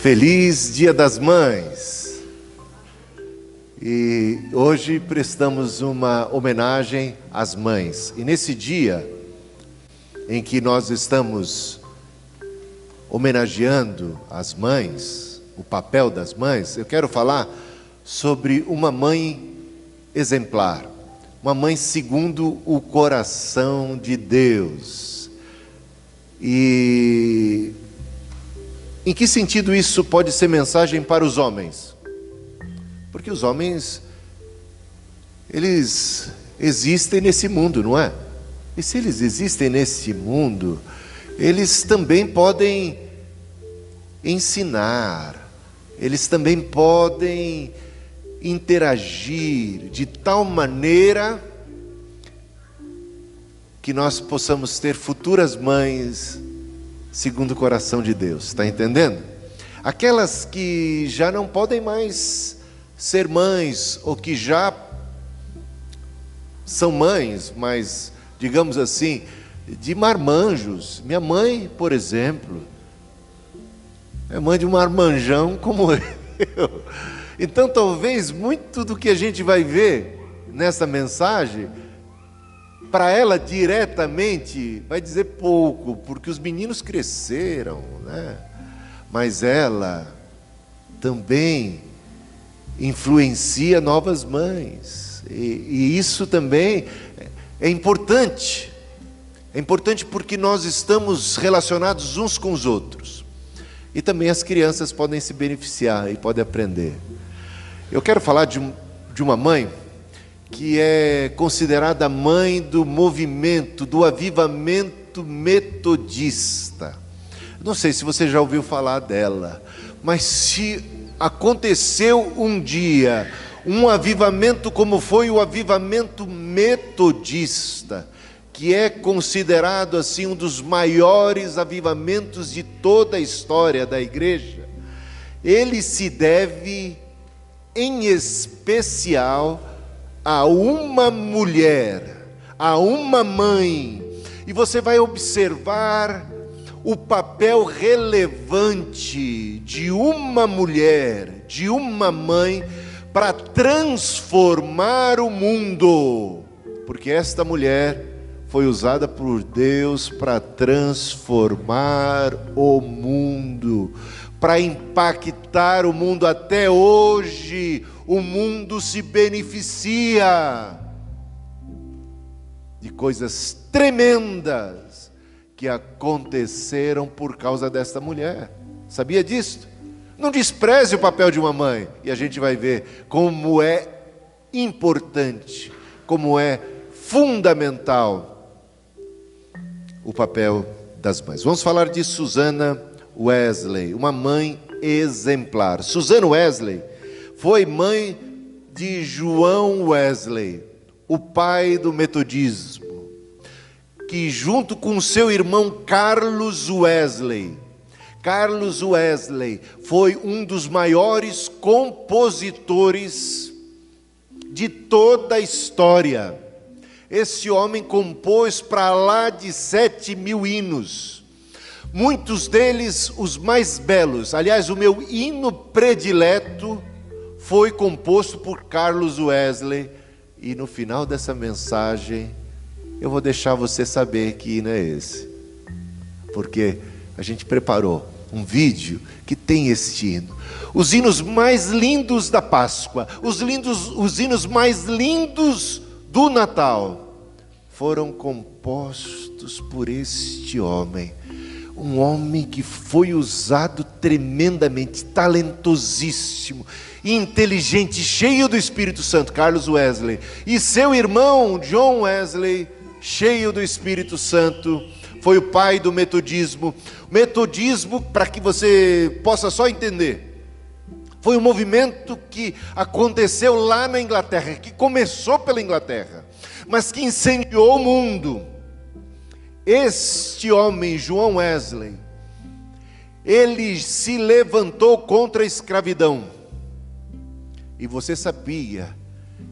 Feliz Dia das Mães! E hoje prestamos uma homenagem às mães. E nesse dia em que nós estamos homenageando as mães, o papel das mães, eu quero falar sobre uma mãe exemplar, uma mãe segundo o coração de Deus. E em que sentido isso pode ser mensagem para os homens? Porque os homens, eles existem nesse mundo, não é? E se eles existem nesse mundo, eles também podem ensinar, eles também podem interagir de tal maneira que nós possamos ter futuras mães segundo o coração de Deus, está entendendo? Aquelas que já não podem mais ser mães, ou que já são mães, mas, digamos assim, de marmanjos. Minha mãe, por exemplo, é mãe de um marmanjão como eu. Então, talvez muito do que a gente vai ver nessa mensagem para ela diretamente vai dizer pouco, porque os meninos cresceram, né? Mas ela também influencia novas mães. E, e isso também é importante. É importante porque nós estamos relacionados uns com os outros. E também as crianças podem se beneficiar e podem aprender. Eu quero falar de, de uma mãe que é considerada mãe do movimento, do avivamento metodista. Não sei se você já ouviu falar dela, mas se aconteceu um dia um avivamento como foi o avivamento metodista, que é considerado assim um dos maiores avivamentos de toda a história da igreja, ele se deve em especial a uma mulher, a uma mãe, e você vai observar o papel relevante de uma mulher, de uma mãe, para transformar o mundo, porque esta mulher foi usada por Deus para transformar o mundo, para impactar o mundo até hoje o mundo se beneficia de coisas tremendas que aconteceram por causa desta mulher. Sabia disso? Não despreze o papel de uma mãe, e a gente vai ver como é importante, como é fundamental o papel das mães. Vamos falar de Susana Wesley, uma mãe exemplar. Susana Wesley foi mãe de João Wesley, o pai do metodismo, que junto com seu irmão Carlos Wesley, Carlos Wesley foi um dos maiores compositores de toda a história. Esse homem compôs para lá de sete mil hinos, muitos deles os mais belos. Aliás, o meu hino predileto foi composto por Carlos Wesley. E no final dessa mensagem, eu vou deixar você saber que hino é esse. Porque a gente preparou um vídeo que tem este hino. Os hinos mais lindos da Páscoa, os, lindos, os hinos mais lindos do Natal, foram compostos por este homem. Um homem que foi usado tremendamente, talentosíssimo inteligente, cheio do Espírito Santo, Carlos Wesley, e seu irmão John Wesley, cheio do Espírito Santo, foi o pai do metodismo. Metodismo, para que você possa só entender, foi um movimento que aconteceu lá na Inglaterra, que começou pela Inglaterra, mas que incendiou o mundo. Este homem, João Wesley, ele se levantou contra a escravidão e você sabia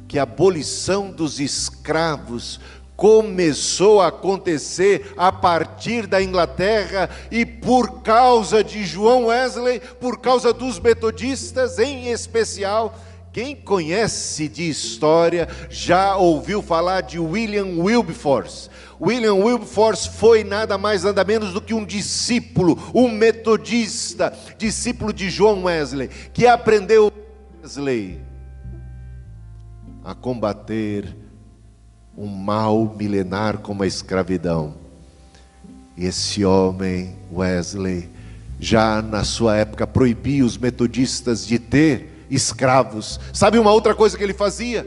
que a abolição dos escravos começou a acontecer a partir da Inglaterra e por causa de João Wesley, por causa dos metodistas em especial. Quem conhece de história já ouviu falar de William Wilberforce. William Wilberforce foi nada mais nada menos do que um discípulo, um metodista, discípulo de João Wesley, que aprendeu Wesley a combater um mal milenar como a escravidão. E esse homem, Wesley, já na sua época proibia os metodistas de ter escravos. Sabe uma outra coisa que ele fazia?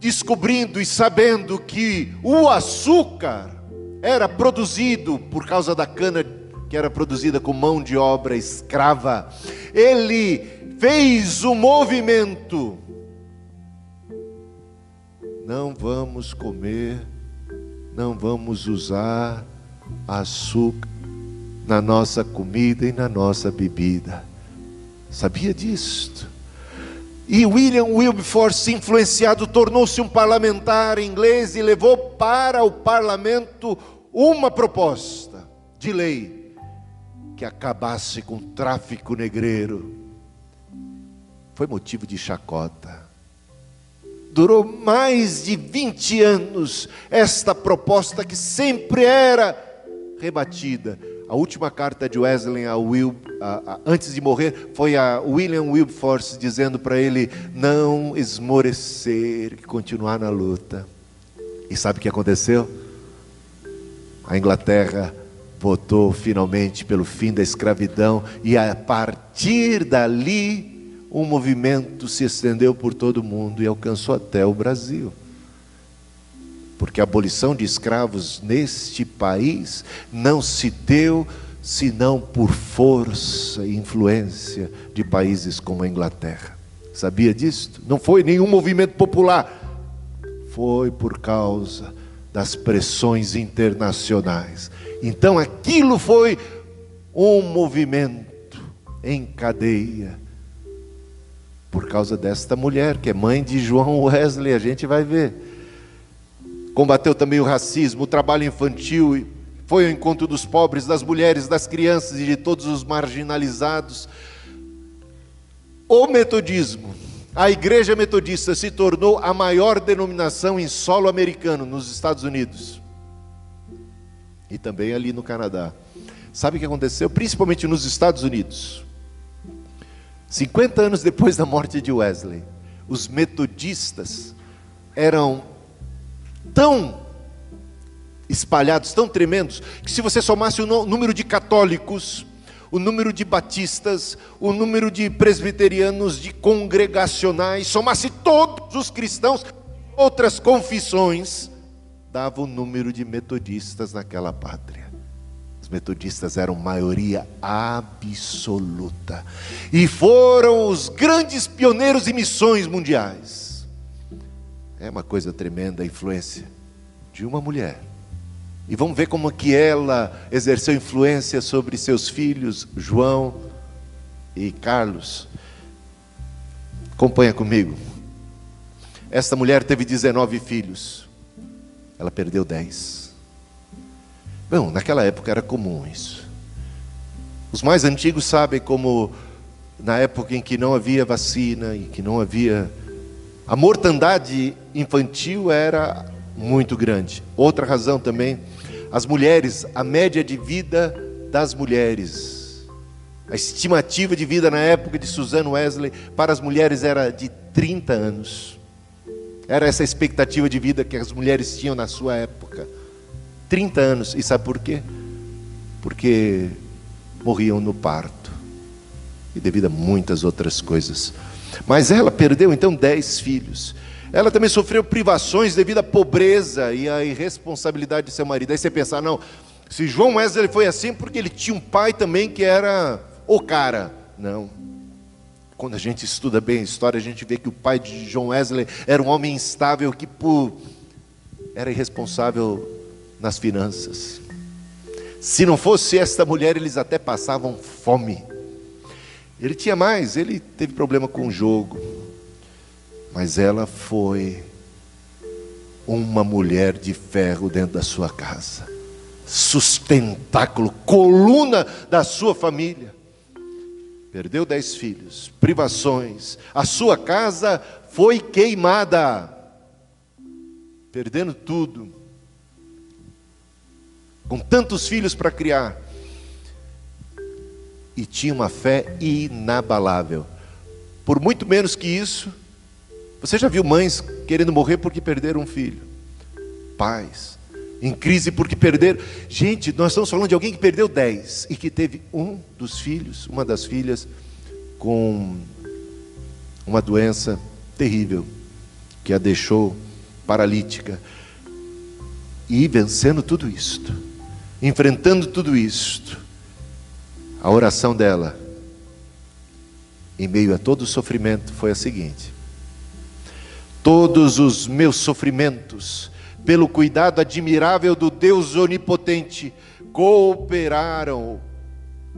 Descobrindo e sabendo que o açúcar era produzido por causa da cana que era produzida com mão de obra escrava, ele fez o um movimento não vamos comer, não vamos usar açúcar na nossa comida e na nossa bebida. Sabia disto? E William Wilberforce, influenciado, tornou-se um parlamentar inglês e levou para o parlamento uma proposta de lei que acabasse com o tráfico negreiro. Foi motivo de chacota durou mais de 20 anos esta proposta que sempre era rebatida. A última carta de Wesley a Will, a, a, antes de morrer foi a William Wilberforce dizendo para ele não esmorecer, continuar na luta. E sabe o que aconteceu? A Inglaterra votou finalmente pelo fim da escravidão e a partir dali um movimento se estendeu por todo o mundo e alcançou até o Brasil. Porque a abolição de escravos neste país não se deu senão por força e influência de países como a Inglaterra. Sabia disso? Não foi nenhum movimento popular, foi por causa das pressões internacionais. Então aquilo foi um movimento em cadeia por causa desta mulher, que é mãe de João Wesley, a gente vai ver. Combateu também o racismo, o trabalho infantil, foi ao encontro dos pobres, das mulheres, das crianças e de todos os marginalizados. O metodismo, a igreja metodista se tornou a maior denominação em solo americano nos Estados Unidos e também ali no Canadá. Sabe o que aconteceu? Principalmente nos Estados Unidos. 50 anos depois da morte de Wesley, os metodistas eram tão espalhados, tão tremendos, que se você somasse o número de católicos, o número de batistas, o número de presbiterianos, de congregacionais, somasse todos os cristãos, outras confissões, dava o número de metodistas naquela pátria metodistas eram maioria absoluta e foram os grandes pioneiros em missões mundiais. É uma coisa tremenda a influência de uma mulher. E vamos ver como que ela exerceu influência sobre seus filhos, João e Carlos. Acompanha comigo. Esta mulher teve 19 filhos. Ela perdeu 10. Bom, naquela época era comum isso. Os mais antigos sabem como, na época em que não havia vacina e que não havia. A mortandade infantil era muito grande. Outra razão também, as mulheres, a média de vida das mulheres. A estimativa de vida na época de Susan Wesley para as mulheres era de 30 anos. Era essa expectativa de vida que as mulheres tinham na sua época. 30 anos. E sabe por quê? Porque morriam no parto. E devido a muitas outras coisas. Mas ela perdeu então dez filhos. Ela também sofreu privações devido à pobreza e à irresponsabilidade de seu marido. Aí você pensa, ah, não, se João Wesley foi assim, porque ele tinha um pai também que era o cara. Não. Quando a gente estuda bem a história, a gente vê que o pai de João Wesley era um homem instável que por... era irresponsável nas finanças. Se não fosse esta mulher, eles até passavam fome. Ele tinha mais, ele teve problema com o jogo. Mas ela foi uma mulher de ferro dentro da sua casa, sustentáculo, coluna da sua família. Perdeu dez filhos, privações, a sua casa foi queimada, perdendo tudo, com tantos filhos para criar, e tinha uma fé inabalável. Por muito menos que isso, você já viu mães querendo morrer porque perderam um filho? Pais em crise porque perderam. Gente, nós estamos falando de alguém que perdeu dez e que teve um dos filhos, uma das filhas, com uma doença terrível que a deixou paralítica. E vencendo tudo isto, enfrentando tudo isto, a oração dela, em meio a todo o sofrimento, foi a seguinte: Todos os meus sofrimentos, pelo cuidado admirável do Deus onipotente, cooperaram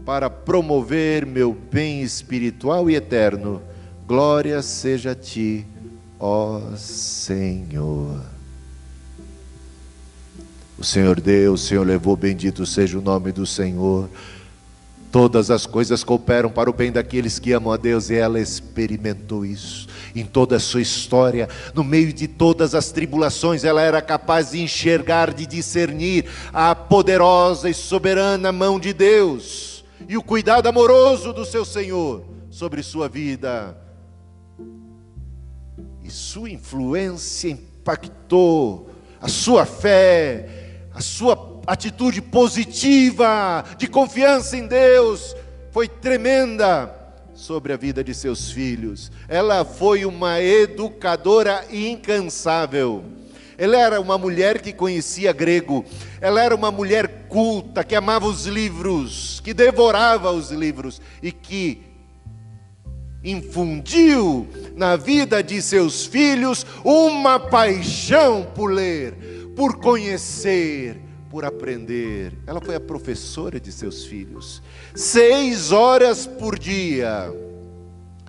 para promover meu bem espiritual e eterno. Glória seja a ti, ó Senhor. O Senhor deu, o Senhor levou, bendito seja o nome do Senhor. Todas as coisas cooperam para o bem daqueles que amam a Deus, e ela experimentou isso em toda a sua história, no meio de todas as tribulações, ela era capaz de enxergar, de discernir a poderosa e soberana mão de Deus e o cuidado amoroso do seu Senhor sobre sua vida. E sua influência impactou a sua fé, a sua atitude positiva, de confiança em Deus, foi tremenda sobre a vida de seus filhos. Ela foi uma educadora incansável. Ela era uma mulher que conhecia grego. Ela era uma mulher culta, que amava os livros, que devorava os livros e que infundiu na vida de seus filhos uma paixão por ler, por conhecer, por aprender. Ela foi a professora de seus filhos. Seis horas por dia.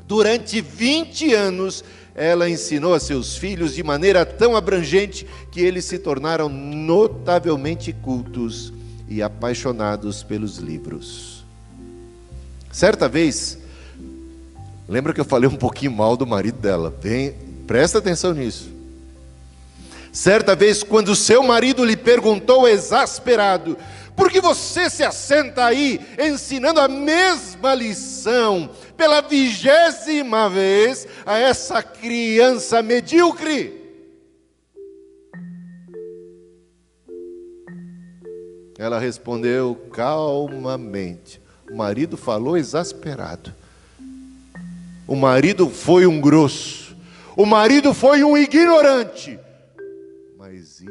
Durante 20 anos, ela ensinou a seus filhos de maneira tão abrangente que eles se tornaram notavelmente cultos e apaixonados pelos livros. Certa vez, lembra que eu falei um pouquinho mal do marido dela? Bem, presta atenção nisso. Certa vez, quando seu marido lhe perguntou exasperado: Por que você se assenta aí ensinando a mesma lição pela vigésima vez a essa criança medíocre? Ela respondeu calmamente. O marido falou exasperado. O marido foi um grosso. O marido foi um ignorante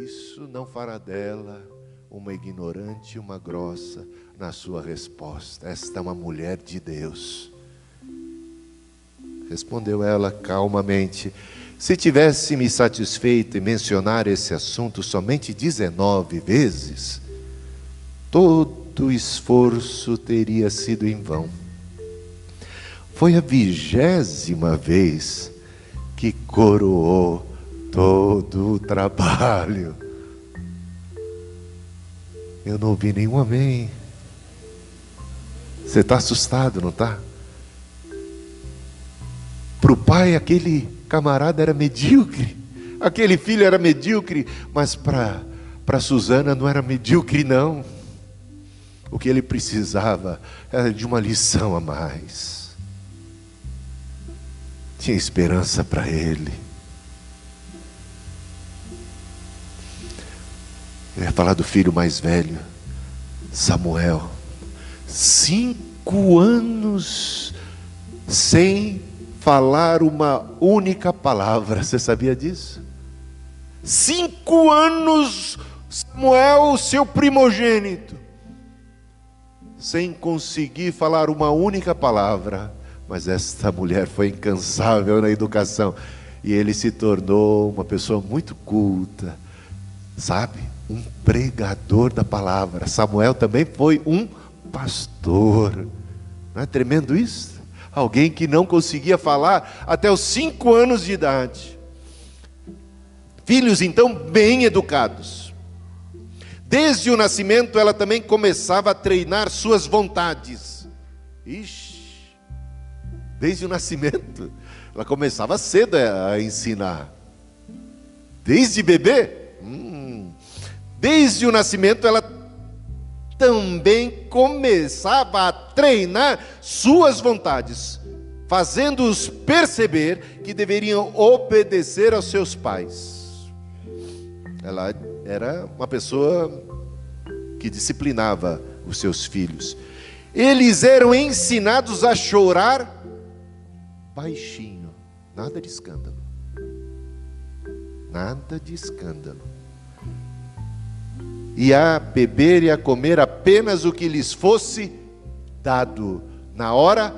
isso não fará dela uma ignorante e uma grossa na sua resposta. Esta é uma mulher de Deus. Respondeu ela calmamente: Se tivesse me satisfeito em mencionar esse assunto somente 19 vezes, todo esforço teria sido em vão. Foi a vigésima vez que coroou todo o trabalho. Eu não ouvi nenhum amém. Você está assustado, não está? Para o pai, aquele camarada era medíocre, aquele filho era medíocre, mas para Suzana não era medíocre, não. O que ele precisava era de uma lição a mais. Tinha esperança para ele. Eu ia falar do filho mais velho, Samuel. Cinco anos sem falar uma única palavra. Você sabia disso? Cinco anos, Samuel, seu primogênito, sem conseguir falar uma única palavra. Mas esta mulher foi incansável na educação e ele se tornou uma pessoa muito culta, sabe? Um pregador da palavra. Samuel também foi um pastor. Não é tremendo isso? Alguém que não conseguia falar até os cinco anos de idade. Filhos então bem educados. Desde o nascimento ela também começava a treinar suas vontades. Ixi, desde o nascimento. Ela começava cedo a ensinar. Desde bebê? Hum. Desde o nascimento ela também começava a treinar suas vontades, fazendo-os perceber que deveriam obedecer aos seus pais. Ela era uma pessoa que disciplinava os seus filhos. Eles eram ensinados a chorar baixinho, nada de escândalo. Nada de escândalo. E a beber e a comer apenas o que lhes fosse dado na hora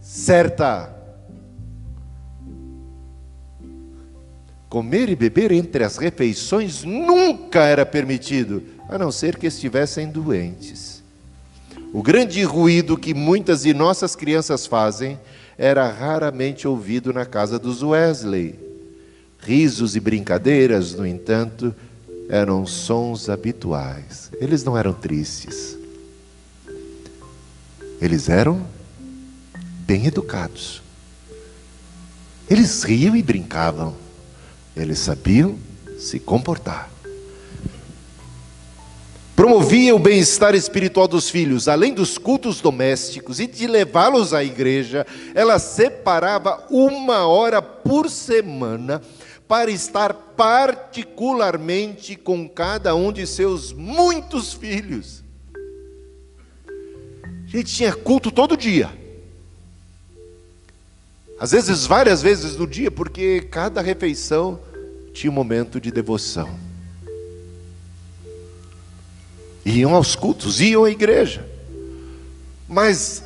certa. Comer e beber entre as refeições nunca era permitido, a não ser que estivessem doentes. O grande ruído que muitas de nossas crianças fazem era raramente ouvido na casa dos Wesley. Risos e brincadeiras, no entanto, eram sons habituais. Eles não eram tristes. Eles eram bem educados. Eles riam e brincavam. Eles sabiam se comportar. Promovia o bem-estar espiritual dos filhos, além dos cultos domésticos e de levá-los à igreja, ela separava uma hora por semana para estar particularmente com cada um de seus muitos filhos. A gente tinha culto todo dia. Às vezes, várias vezes no dia, porque cada refeição tinha um momento de devoção. Iam aos cultos, iam à igreja. Mas,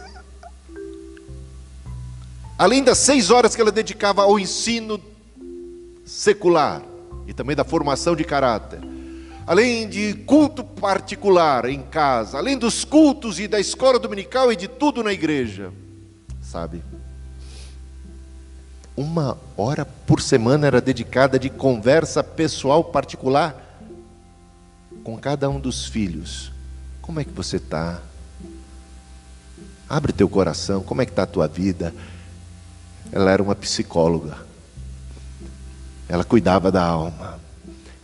além das seis horas que ela dedicava ao ensino secular e também da formação de caráter, além de culto particular em casa, além dos cultos e da escola dominical e de tudo na igreja, sabe? uma hora por semana era dedicada de conversa pessoal particular com cada um dos filhos. Como é que você está? Abre teu coração, como é que está a tua vida? Ela era uma psicóloga. Ela cuidava da alma.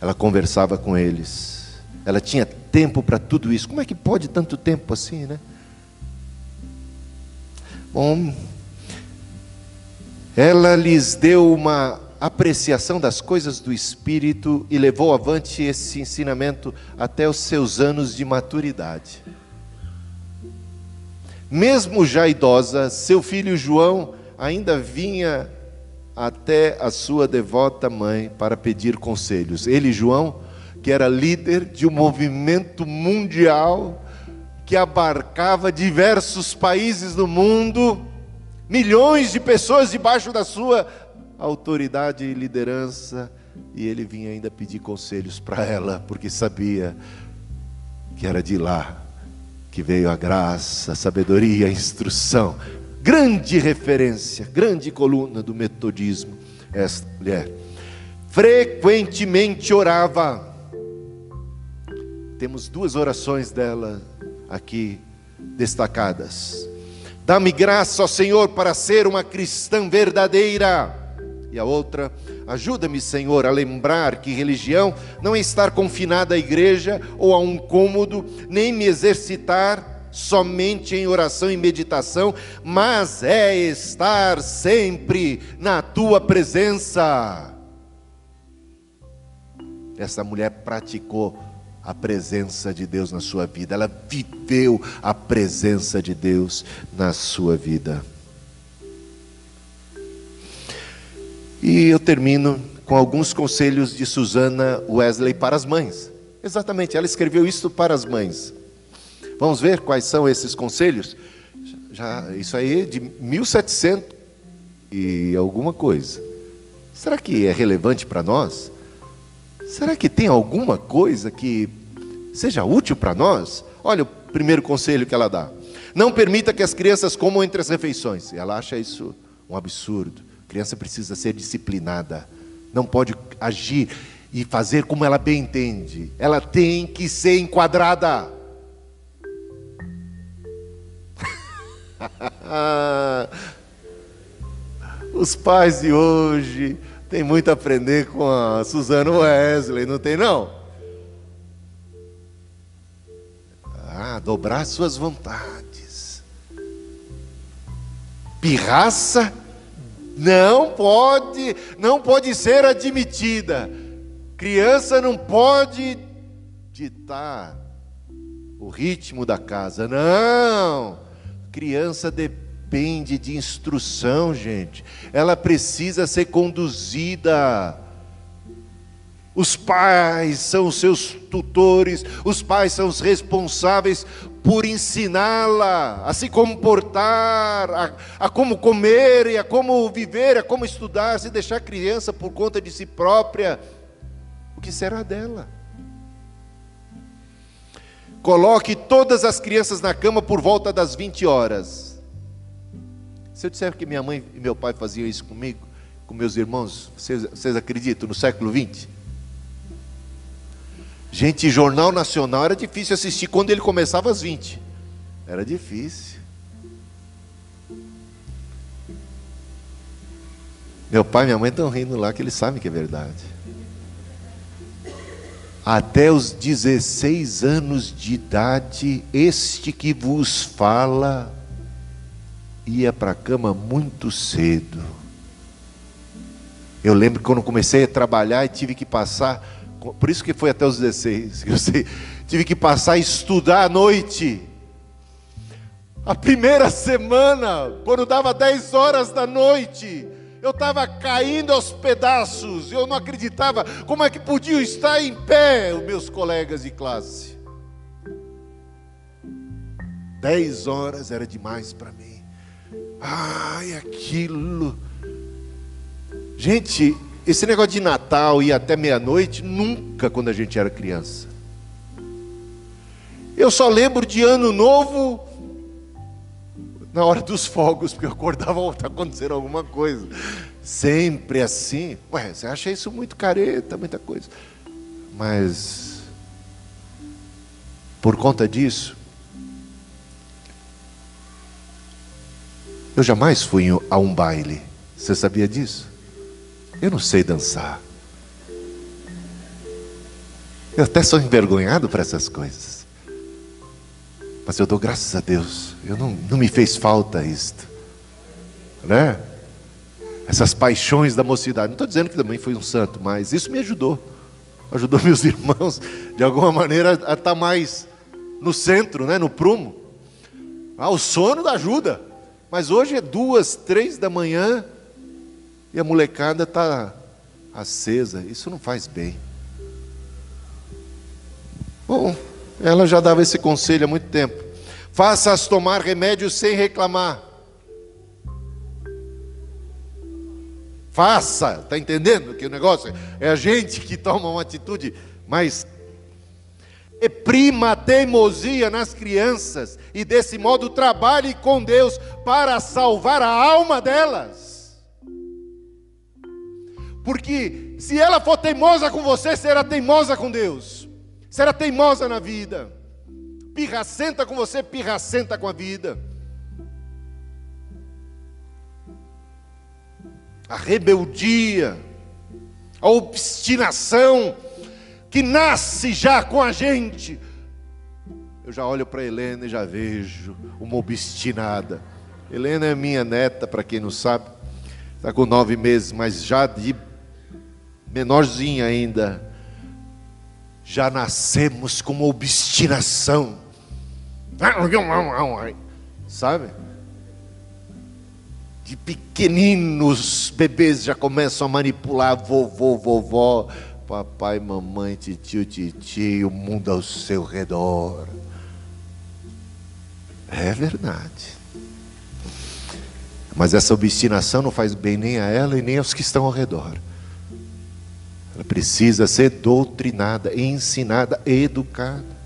Ela conversava com eles. Ela tinha tempo para tudo isso. Como é que pode tanto tempo assim, né? Bom, ela lhes deu uma apreciação das coisas do Espírito e levou avante esse ensinamento até os seus anos de maturidade. Mesmo já idosa, seu filho João ainda vinha até a sua devota mãe para pedir conselhos. Ele, João, que era líder de um movimento mundial que abarcava diversos países do mundo, milhões de pessoas debaixo da sua autoridade e liderança, e ele vinha ainda pedir conselhos para ela, porque sabia que era de lá que veio a graça, a sabedoria, a instrução. Grande referência, grande coluna do metodismo, esta mulher. Frequentemente orava. Temos duas orações dela aqui destacadas. Dá-me graça, ó Senhor, para ser uma cristã verdadeira. E a outra, ajuda-me, Senhor, a lembrar que religião não é estar confinada à igreja ou a um cômodo, nem me exercitar somente em oração e meditação, mas é estar sempre na tua presença. Essa mulher praticou a presença de Deus na sua vida, ela viveu a presença de Deus na sua vida. E eu termino com alguns conselhos de Susana Wesley para as mães. Exatamente, ela escreveu isso para as mães. Vamos ver quais são esses conselhos? Já, isso aí é de 1700 e alguma coisa. Será que é relevante para nós? Será que tem alguma coisa que seja útil para nós? Olha o primeiro conselho que ela dá. Não permita que as crianças comam entre as refeições. Ela acha isso um absurdo. A criança precisa ser disciplinada não pode agir e fazer como ela bem entende. Ela tem que ser enquadrada. Os pais de hoje têm muito a aprender com a Suzana Wesley, não tem não? Ah, dobrar suas vontades. Pirraça não pode, não pode ser admitida. Criança não pode ditar o ritmo da casa. Não. Criança depende de instrução, gente. Ela precisa ser conduzida. Os pais são os seus tutores, os pais são os responsáveis por ensiná-la a se comportar, a, a, como comer, e a como viver, a como estudar. Se deixar a criança por conta de si própria, o que será dela? Coloque todas as crianças na cama por volta das 20 horas. Se eu disser que minha mãe e meu pai faziam isso comigo, com meus irmãos, vocês, vocês acreditam? No século 20? Gente, Jornal Nacional era difícil assistir quando ele começava às 20. Era difícil. Meu pai e minha mãe estão rindo lá que eles sabem que é verdade até os 16 anos de idade, este que vos fala ia para a cama muito cedo. Eu lembro que quando comecei a trabalhar e tive que passar, por isso que foi até os 16, eu sei, tive que passar a estudar à noite. A primeira semana, quando dava 10 horas da noite, eu estava caindo aos pedaços, eu não acreditava como é que podiam estar em pé os meus colegas de classe. Dez horas era demais para mim. Ai, aquilo. Gente, esse negócio de Natal e até meia-noite, nunca quando a gente era criança. Eu só lembro de Ano Novo na hora dos fogos, porque eu acordava, está acontecendo alguma coisa. Sempre assim. Ué, você acha isso muito careta, muita coisa. Mas, por conta disso, eu jamais fui a um baile. Você sabia disso? Eu não sei dançar. Eu até sou envergonhado para essas coisas. Mas eu dou graças a Deus. Eu não, não me fez falta isto. Né? Essas paixões da mocidade. Não estou dizendo que também foi um santo, mas isso me ajudou. Ajudou meus irmãos, de alguma maneira, a estar mais no centro, né? no prumo. Ah, o sono da ajuda. Mas hoje é duas, três da manhã e a molecada está acesa. Isso não faz bem. Bom, ela já dava esse conselho há muito tempo. Faça-as tomar remédio sem reclamar. Faça, está entendendo que o negócio é a gente que toma uma atitude, mas reprima a teimosia nas crianças e desse modo trabalhe com Deus para salvar a alma delas. Porque se ela for teimosa com você, será teimosa com Deus será teimosa na vida, pirracenta com você, pirracenta com a vida. A rebeldia, a obstinação que nasce já com a gente. Eu já olho para Helena e já vejo uma obstinada. Helena é minha neta, para quem não sabe, está com nove meses, mas já de menorzinha ainda já nascemos com uma obstinação. Sabe? De pequeninos bebês já começam a manipular vovô, vovó, papai, mamãe, tio, titi, o mundo ao seu redor. É verdade. Mas essa obstinação não faz bem nem a ela e nem aos que estão ao redor. Ela precisa ser doutrinada, ensinada, educada.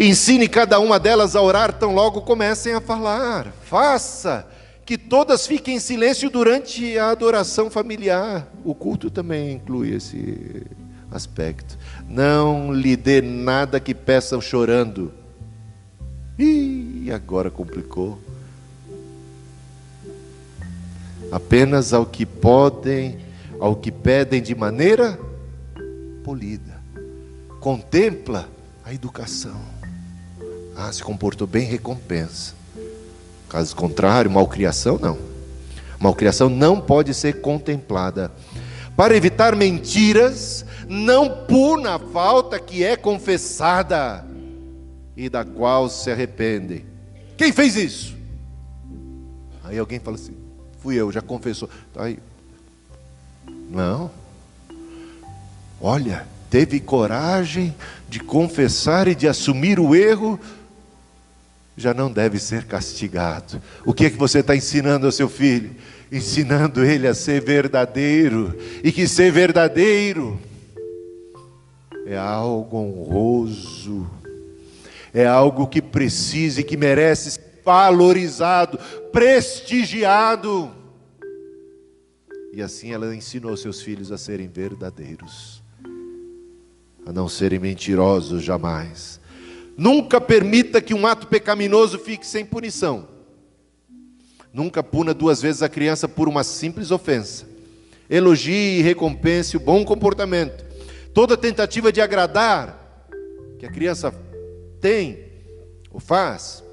Ensine cada uma delas a orar tão logo comecem a falar. Faça que todas fiquem em silêncio durante a adoração familiar. O culto também inclui esse aspecto. Não lhe dê nada que peçam chorando. E agora complicou. Apenas ao que podem, ao que pedem de maneira polida. Contempla a educação. Ah, se comportou bem, recompensa. Caso contrário, malcriação não. Malcriação não pode ser contemplada. Para evitar mentiras, não puna a falta que é confessada e da qual se arrependem. Quem fez isso? Aí alguém fala assim: fui eu, já confessou. Tá aí. Não. Olha, teve coragem de confessar e de assumir o erro, já não deve ser castigado. O que é que você está ensinando ao seu filho? Ensinando ele a ser verdadeiro, e que ser verdadeiro é algo honroso, é algo que precisa e que merece ser valorizado, prestigiado. E assim ela ensinou seus filhos a serem verdadeiros, a não serem mentirosos jamais. Nunca permita que um ato pecaminoso fique sem punição. Nunca puna duas vezes a criança por uma simples ofensa. Elogie e recompense o bom comportamento. Toda tentativa de agradar que a criança tem ou faz,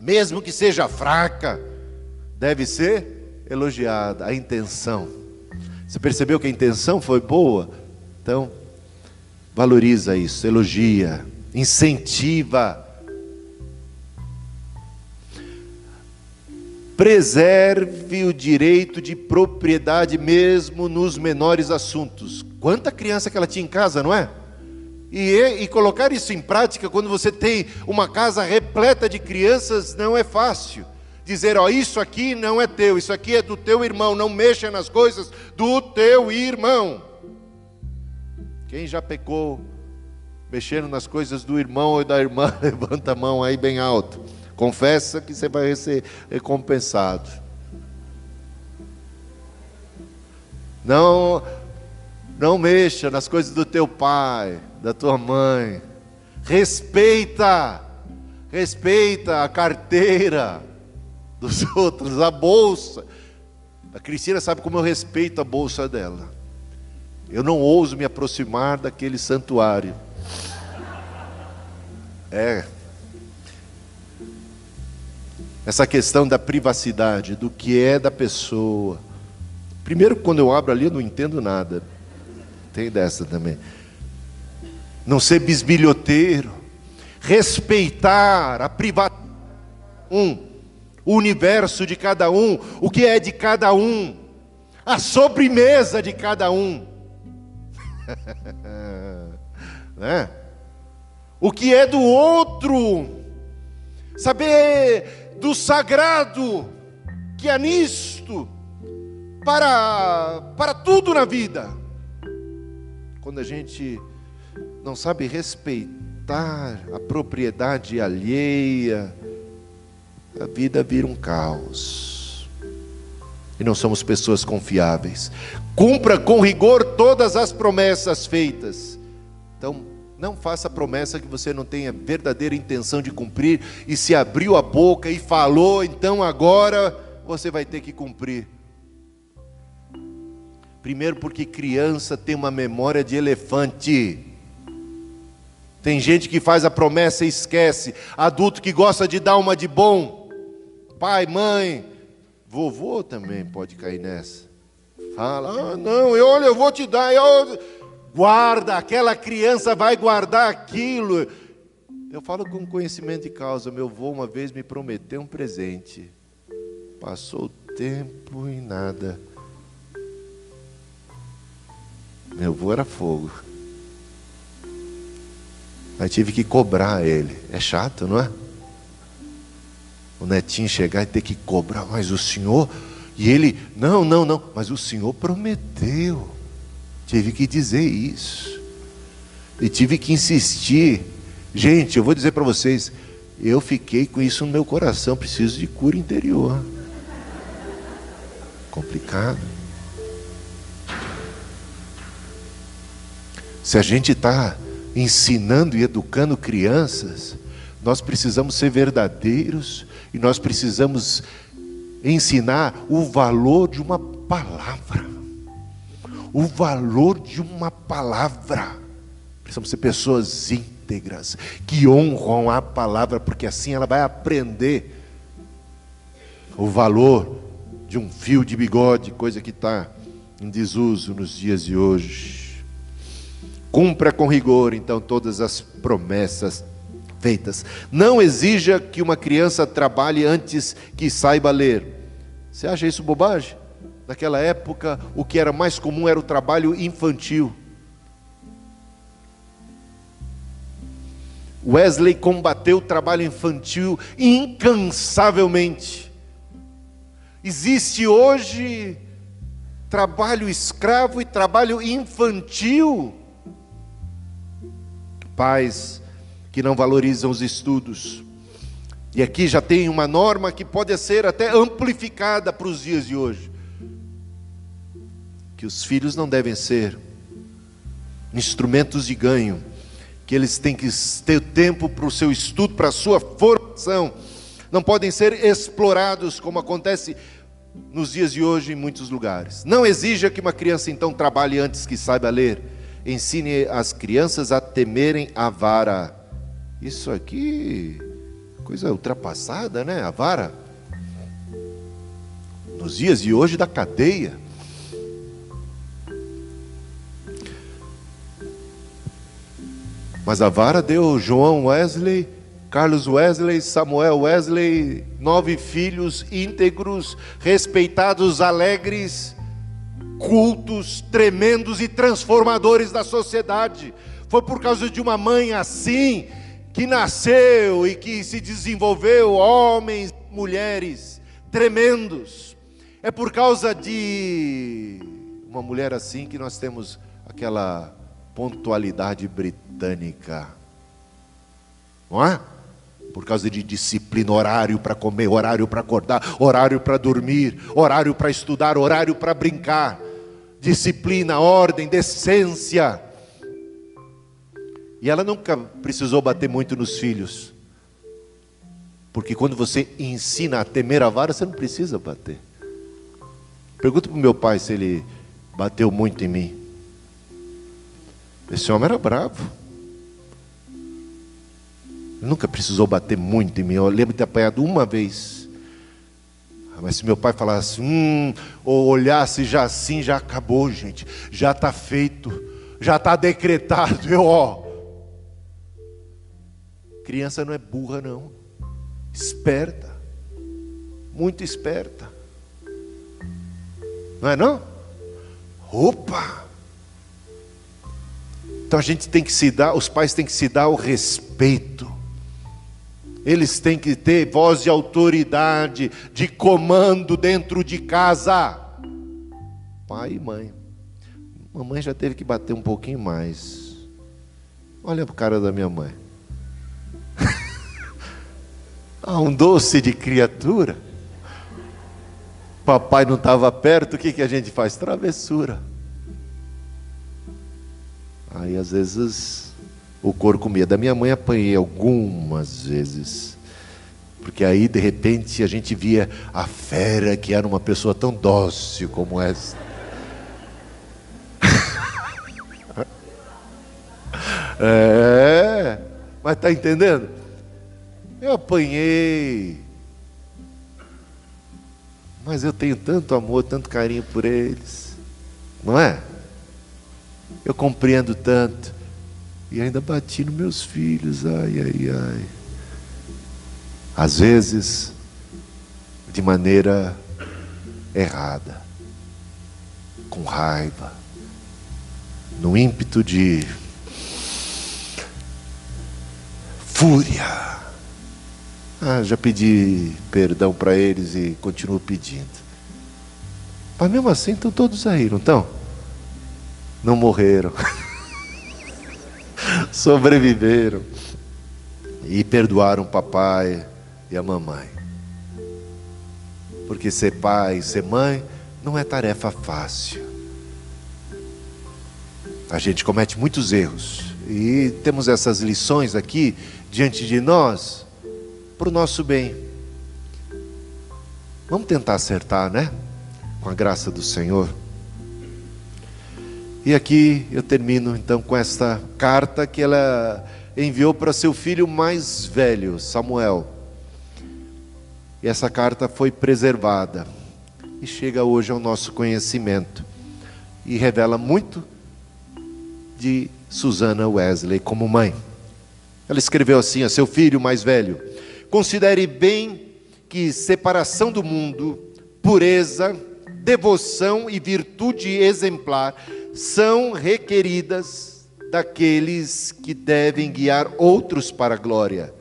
mesmo que seja fraca, deve ser elogiada. A intenção. Você percebeu que a intenção foi boa? Então, valoriza isso, elogia, incentiva. Preserve o direito de propriedade mesmo nos menores assuntos. Quanta criança que ela tinha em casa, não é? E, e, colocar isso em prática quando você tem uma casa repleta de crianças não é fácil. Dizer, ó, isso aqui não é teu, isso aqui é do teu irmão, não mexa nas coisas do teu irmão. Quem já pecou mexendo nas coisas do irmão ou da irmã, levanta a mão aí bem alto. Confessa que você vai ser recompensado. Não, não mexa nas coisas do teu pai da tua mãe. Respeita, respeita a carteira dos outros, a bolsa. A Cristina sabe como eu respeito a bolsa dela. Eu não ouso me aproximar daquele santuário. É. Essa questão da privacidade, do que é da pessoa. Primeiro, quando eu abro ali, eu não entendo nada. Tem dessa também não ser bisbilhoteiro, respeitar a privacidade um, o universo de cada um, o que é de cada um, a sobremesa de cada um. né? O que é do outro, saber do sagrado que é nisto para, para tudo na vida. Quando a gente não sabe respeitar a propriedade alheia, a vida vira um caos. E não somos pessoas confiáveis. Cumpra com rigor todas as promessas feitas. Então, não faça promessa que você não tenha verdadeira intenção de cumprir e se abriu a boca e falou, então agora você vai ter que cumprir. Primeiro, porque criança tem uma memória de elefante. Tem gente que faz a promessa e esquece. Adulto que gosta de dar uma de bom. Pai, mãe, vovô também pode cair nessa. Fala, ah, não, eu, olha, eu vou te dar. Eu... Guarda, aquela criança vai guardar aquilo. Eu falo com conhecimento de causa. Meu avô uma vez me prometeu um presente. Passou o tempo e nada. Meu avô era fogo. Aí tive que cobrar ele. É chato, não é? O netinho chegar e ter que cobrar, mas o senhor. E ele, não, não, não, mas o senhor prometeu. Tive que dizer isso. E tive que insistir. Gente, eu vou dizer para vocês, eu fiquei com isso no meu coração, preciso de cura interior. Complicado. Se a gente está ensinando e educando crianças, nós precisamos ser verdadeiros e nós precisamos ensinar o valor de uma palavra. O valor de uma palavra. Precisamos ser pessoas íntegras, que honram a palavra, porque assim ela vai aprender o valor de um fio de bigode, coisa que está em desuso nos dias de hoje. Cumpra com rigor, então, todas as promessas feitas. Não exija que uma criança trabalhe antes que saiba ler. Você acha isso bobagem? Naquela época, o que era mais comum era o trabalho infantil. Wesley combateu o trabalho infantil incansavelmente. Existe hoje trabalho escravo e trabalho infantil. Pais que não valorizam os estudos. E aqui já tem uma norma que pode ser até amplificada para os dias de hoje. Que os filhos não devem ser instrumentos de ganho, que eles têm que ter tempo para o seu estudo, para a sua formação. Não podem ser explorados como acontece nos dias de hoje em muitos lugares. Não exija que uma criança então trabalhe antes que saiba ler. Ensine as crianças a temerem a vara isso aqui, coisa ultrapassada, né? A vara. Nos dias de hoje da cadeia. Mas a vara deu João Wesley, Carlos Wesley, Samuel Wesley, nove filhos íntegros, respeitados, alegres, cultos, tremendos e transformadores da sociedade. Foi por causa de uma mãe assim que nasceu e que se desenvolveu, homens, mulheres tremendos. É por causa de uma mulher assim que nós temos aquela pontualidade britânica. Não é? Por causa de disciplina, horário para comer, horário para acordar, horário para dormir, horário para estudar, horário para brincar. Disciplina, ordem, decência. E ela nunca precisou bater muito nos filhos. Porque quando você ensina a temer a vara, você não precisa bater. Pergunta para o meu pai se ele bateu muito em mim. Esse homem era bravo. Nunca precisou bater muito em mim. Eu lembro de ter apanhado uma vez. Mas se meu pai falasse, hum, ou olhasse já assim, já acabou, gente. Já está feito. Já está decretado. Eu, ó, Criança não é burra, não. Esperta. Muito esperta. Não é não? Opa! Então a gente tem que se dar, os pais têm que se dar o respeito. Eles têm que ter voz de autoridade, de comando dentro de casa. Pai e mãe. Mamãe já teve que bater um pouquinho mais. Olha o cara da minha mãe. Ah, um doce de criatura. Papai não estava perto, o que, que a gente faz? Travessura. Aí às vezes o couro comia. Da minha mãe apanhei algumas vezes. Porque aí de repente a gente via a fera que era uma pessoa tão dócil como essa. é, mas está entendendo? Eu apanhei. Mas eu tenho tanto amor, tanto carinho por eles. Não é? Eu compreendo tanto. E ainda bati nos meus filhos. Ai, ai, ai. Às vezes, de maneira errada. Com raiva. No ímpeto de fúria ah, já pedi perdão para eles e continuo pedindo. Mas mesmo assim estão todos aí, não estão? Não morreram. Sobreviveram. E perdoaram o papai e a mamãe. Porque ser pai, ser mãe, não é tarefa fácil. A gente comete muitos erros e temos essas lições aqui diante de nós para o nosso bem. Vamos tentar acertar, né? Com a graça do Senhor. E aqui eu termino então com esta carta que ela enviou para seu filho mais velho, Samuel. E essa carta foi preservada e chega hoje ao nosso conhecimento e revela muito de Susana Wesley como mãe. Ela escreveu assim a seu filho mais velho: Considere bem que separação do mundo, pureza, devoção e virtude exemplar são requeridas daqueles que devem guiar outros para a glória.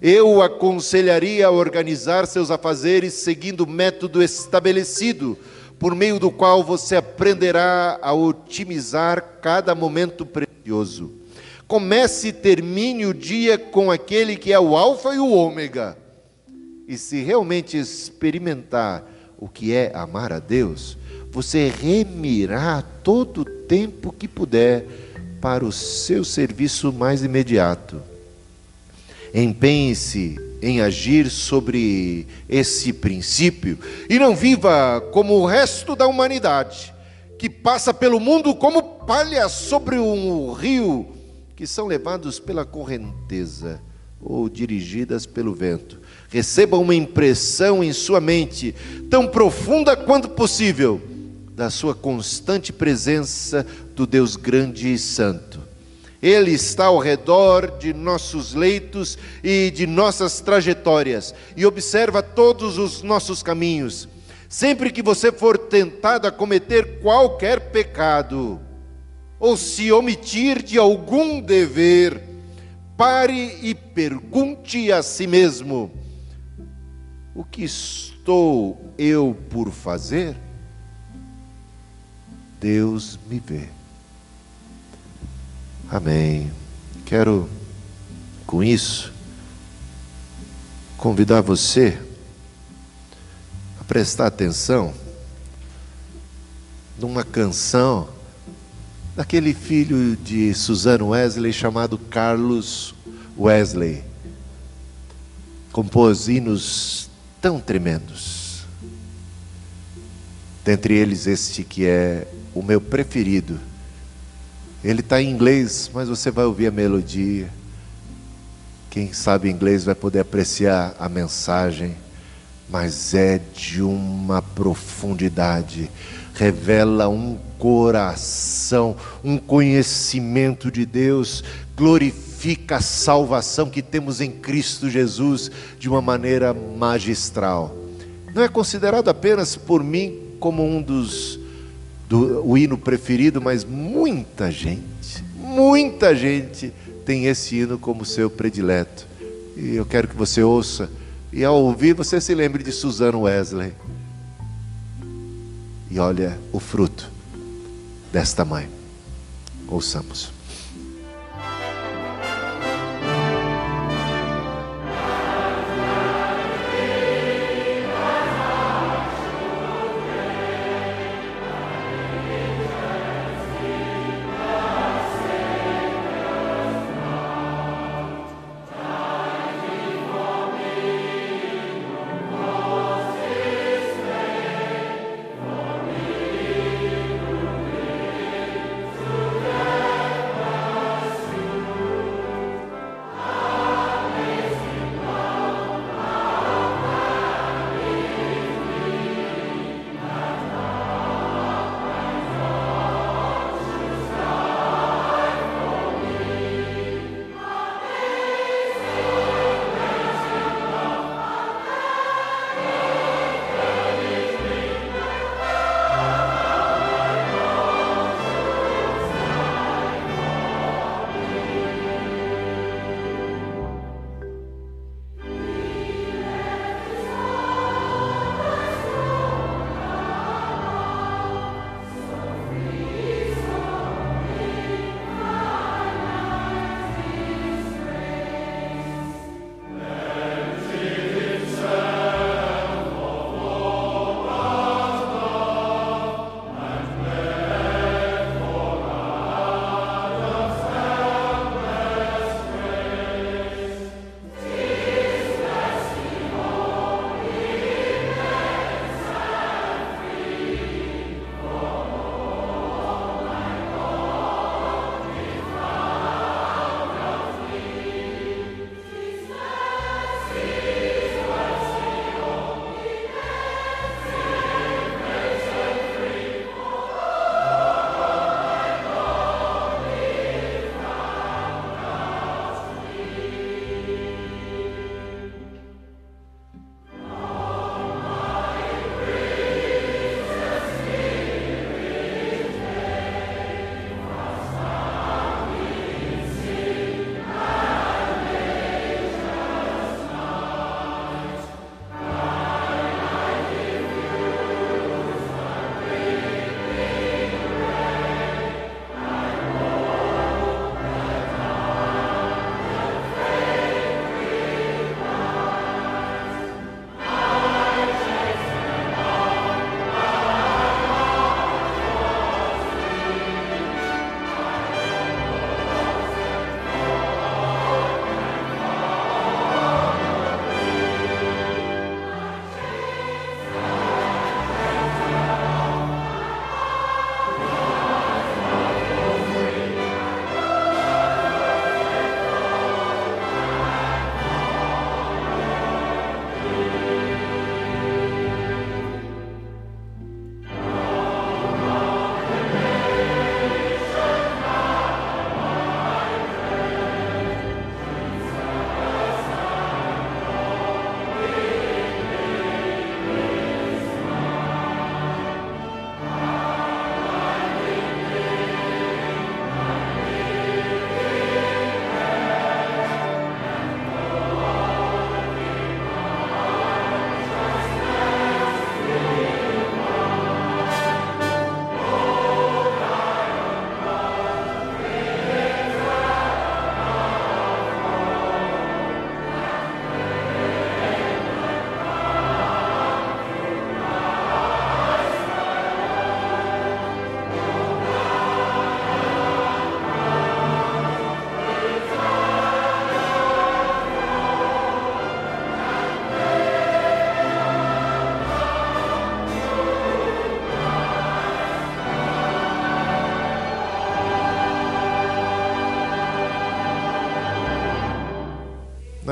Eu o aconselharia a organizar seus afazeres seguindo o método estabelecido, por meio do qual você aprenderá a otimizar cada momento precioso. Comece e termine o dia com aquele que é o Alfa e o Ômega. E se realmente experimentar o que é amar a Deus, você remirá todo o tempo que puder para o seu serviço mais imediato. Empenhe-se em agir sobre esse princípio e não viva como o resto da humanidade, que passa pelo mundo como palha sobre um rio, que são levados pela correnteza ou dirigidas pelo vento. Receba uma impressão em sua mente, tão profunda quanto possível da sua constante presença do Deus grande e santo. Ele está ao redor de nossos leitos e de nossas trajetórias e observa todos os nossos caminhos. Sempre que você for tentado a cometer qualquer pecado, ou se omitir de algum dever, pare e pergunte a si mesmo: o que estou eu por fazer? Deus me vê. Amém. Quero, com isso, convidar você a prestar atenção numa canção daquele filho de Suzanne Wesley chamado Carlos Wesley. Compôs hinos tão tremendos. Dentre eles, este que é o meu preferido. Ele está em inglês, mas você vai ouvir a melodia. Quem sabe inglês vai poder apreciar a mensagem, mas é de uma profundidade, revela um coração, um conhecimento de Deus, glorifica a salvação que temos em Cristo Jesus de uma maneira magistral. Não é considerado apenas por mim como um dos do, o hino preferido, mas muita gente, muita gente tem esse hino como seu predileto. E eu quero que você ouça, e ao ouvir você se lembre de Suzano Wesley. E olha o fruto desta mãe. Ouçamos.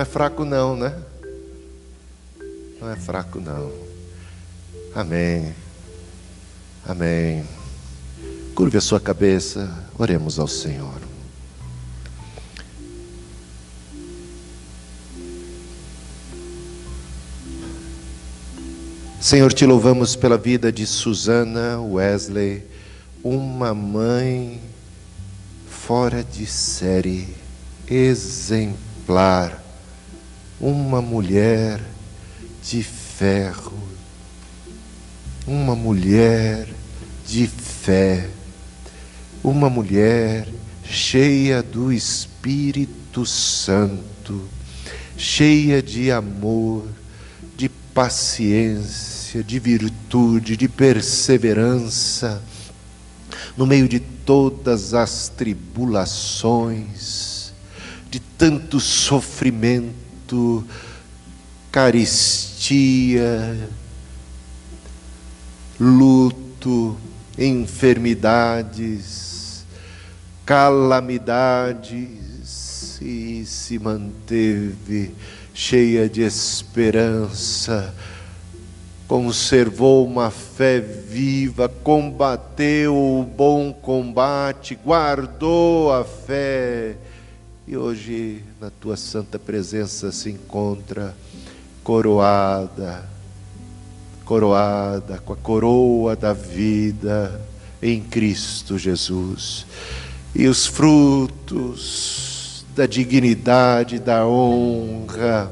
Não é fraco, não, né? Não é fraco, não. Amém. Amém. Curve a sua cabeça, oremos ao Senhor. Senhor, te louvamos pela vida de Susana Wesley, uma mãe fora de série, exemplar, uma mulher de ferro, uma mulher de fé, uma mulher cheia do Espírito Santo, cheia de amor, de paciência, de virtude, de perseverança, no meio de todas as tribulações, de tanto sofrimento, caristia, luto, enfermidades, calamidades, e se manteve cheia de esperança, conservou uma fé viva, combateu o bom combate, guardou a fé, e hoje na tua santa presença se encontra coroada, coroada com a coroa da vida em Cristo Jesus. E os frutos da dignidade, da honra,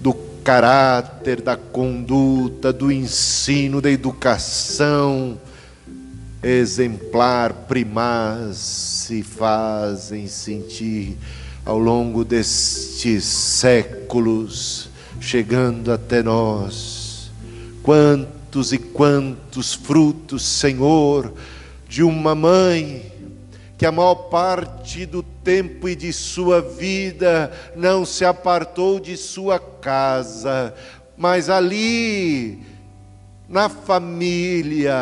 do caráter, da conduta, do ensino, da educação exemplar, primaz, se fazem sentir ao longo destes séculos, chegando até nós. Quantos e quantos frutos, Senhor, de uma mãe que a maior parte do tempo e de sua vida não se apartou de sua casa, mas ali, na família,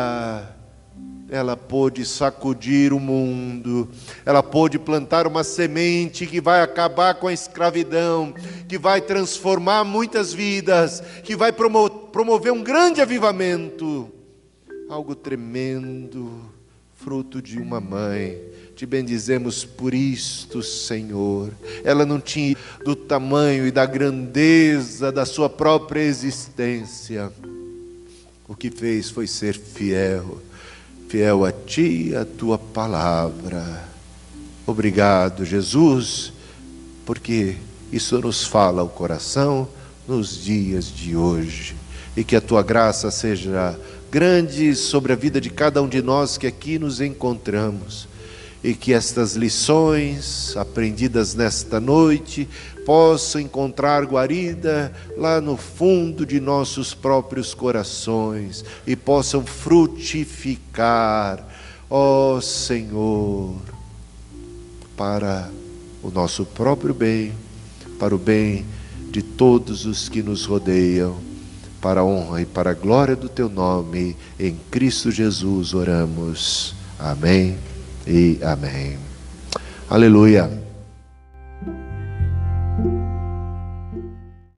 ela pôde sacudir o mundo, ela pôde plantar uma semente que vai acabar com a escravidão, que vai transformar muitas vidas, que vai promover um grande avivamento, algo tremendo, fruto de uma mãe te bendizemos por isto, Senhor. Ela não tinha do tamanho e da grandeza da sua própria existência. O que fez foi ser fiel, fiel a ti a tua palavra. Obrigado, Jesus, porque isso nos fala ao coração nos dias de hoje. E que a tua graça seja grande sobre a vida de cada um de nós que aqui nos encontramos e que estas lições aprendidas nesta noite possam encontrar guarida lá no fundo de nossos próprios corações e possam frutificar, ó Senhor, para o nosso próprio bem, para o bem de todos os que nos rodeiam, para a honra e para a glória do teu nome, em Cristo Jesus oramos. Amém e amém. Aleluia.